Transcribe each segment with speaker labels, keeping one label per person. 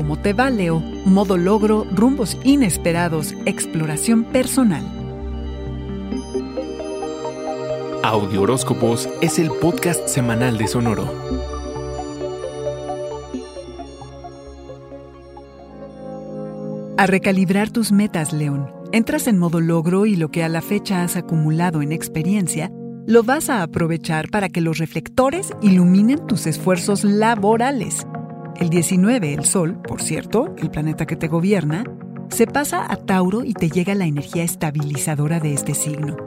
Speaker 1: Como te va, Leo, modo logro, rumbos inesperados, exploración personal.
Speaker 2: Audio Horóscopos es el podcast semanal de Sonoro.
Speaker 1: A recalibrar tus metas, León. Entras en modo logro y lo que a la fecha has acumulado en experiencia, lo vas a aprovechar para que los reflectores iluminen tus esfuerzos laborales. El 19, el Sol, por cierto, el planeta que te gobierna, se pasa a Tauro y te llega la energía estabilizadora de este signo.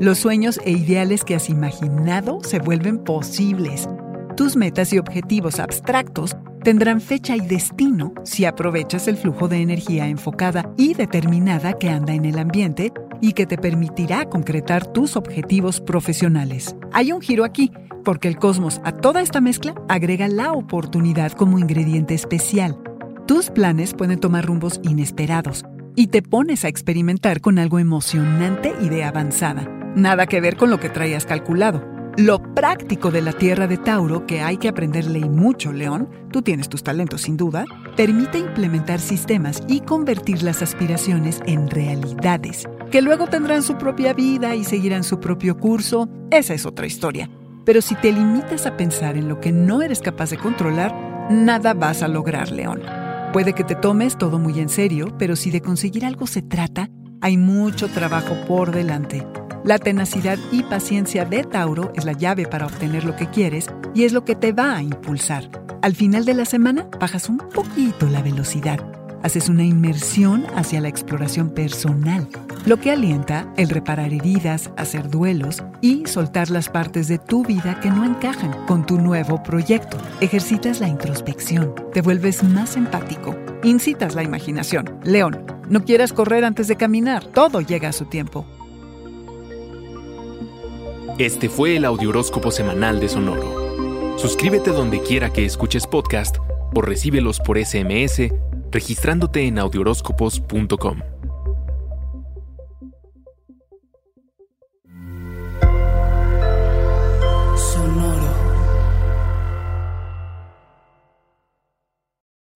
Speaker 1: Los sueños e ideales que has imaginado se vuelven posibles. Tus metas y objetivos abstractos tendrán fecha y destino si aprovechas el flujo de energía enfocada y determinada que anda en el ambiente y que te permitirá concretar tus objetivos profesionales. Hay un giro aquí, porque el cosmos a toda esta mezcla agrega la oportunidad como ingrediente especial. Tus planes pueden tomar rumbos inesperados y te pones a experimentar con algo emocionante y de avanzada. Nada que ver con lo que traías calculado. Lo práctico de la tierra de Tauro, que hay que aprenderle y mucho, León, tú tienes tus talentos sin duda, permite implementar sistemas y convertir las aspiraciones en realidades, que luego tendrán su propia vida y seguirán su propio curso. Esa es otra historia. Pero si te limitas a pensar en lo que no eres capaz de controlar, nada vas a lograr, León. Puede que te tomes todo muy en serio, pero si de conseguir algo se trata, hay mucho trabajo por delante. La tenacidad y paciencia de Tauro es la llave para obtener lo que quieres y es lo que te va a impulsar. Al final de la semana bajas un poquito la velocidad. Haces una inmersión hacia la exploración personal, lo que alienta el reparar heridas, hacer duelos y soltar las partes de tu vida que no encajan con tu nuevo proyecto. Ejercitas la introspección, te vuelves más empático, incitas la imaginación. León, no quieras correr antes de caminar, todo llega a su tiempo.
Speaker 2: Este fue el Audioróscopo semanal de Sonoro. Suscríbete donde quiera que escuches podcast o recíbelos por SMS registrándote en audioróscopos.com.